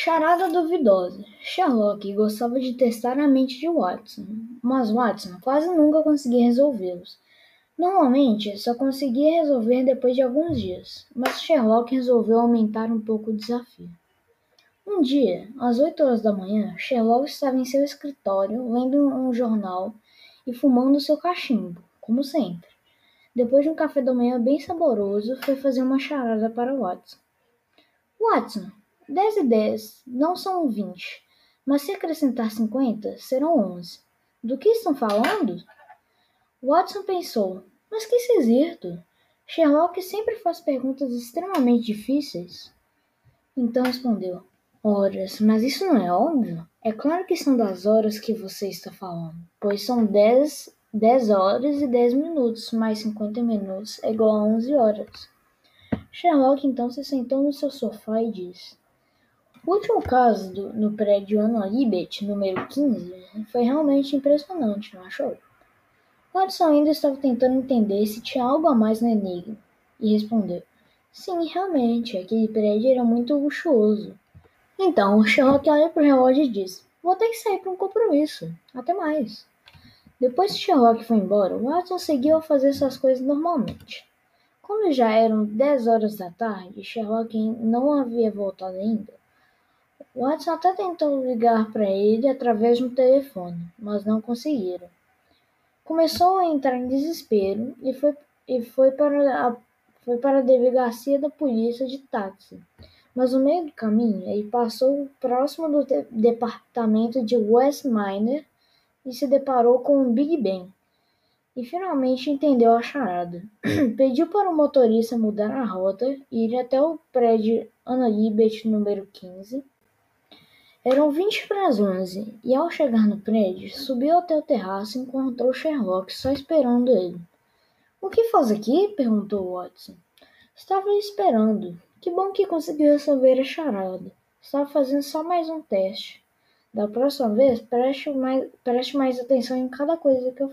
Charada duvidosa. Sherlock gostava de testar a mente de Watson, mas Watson quase nunca conseguia resolvê-los. Normalmente, só conseguia resolver depois de alguns dias, mas Sherlock resolveu aumentar um pouco o desafio. Um dia, às oito horas da manhã, Sherlock estava em seu escritório lendo um jornal e fumando seu cachimbo, como sempre. Depois de um café da manhã bem saboroso, foi fazer uma charada para Watson. Watson, 10 e 10 não são 20, mas se acrescentar 50, serão 11. Do que estão falando? Watson pensou, mas que esquisito. Sherlock sempre faz perguntas extremamente difíceis. Então respondeu, horas, mas isso não é óbvio? É claro que são das horas que você está falando, pois são 10, 10 horas e 10 minutos, mais 50 minutos é igual a 11 horas. Sherlock então se sentou no seu sofá e disse: o último caso do, no prédio Libet, número 15, foi realmente impressionante, não achou? Watson ainda estava tentando entender se tinha algo a mais no enigma, e respondeu: Sim, realmente, aquele prédio era muito luxuoso. Então, Sherlock olha para o relógio e diz: Vou ter que sair para um compromisso. Até mais. Depois que Sherlock foi embora, Watson seguiu a fazer suas coisas normalmente. Quando já eram dez horas da tarde e Sherlock não havia voltado ainda, Watson até tentou ligar para ele através um telefone, mas não conseguiram. Começou a entrar em desespero e foi, e foi, para, a, foi para a delegacia da polícia de táxi. Mas no meio do caminho, ele passou próximo do de, departamento de Westminster e se deparou com um Big Ben. E finalmente entendeu a charada. Pediu para o motorista mudar a rota e ir até o prédio Ana Libet número 15 eram vinte para as onze, e ao chegar no prédio, subiu até o terraço e encontrou Sherlock só esperando ele. O que faz aqui? perguntou Watson. Estava esperando. Que bom que conseguiu resolver a charada. Estava fazendo só mais um teste. Da próxima vez, preste mais, preste mais atenção em cada coisa que eu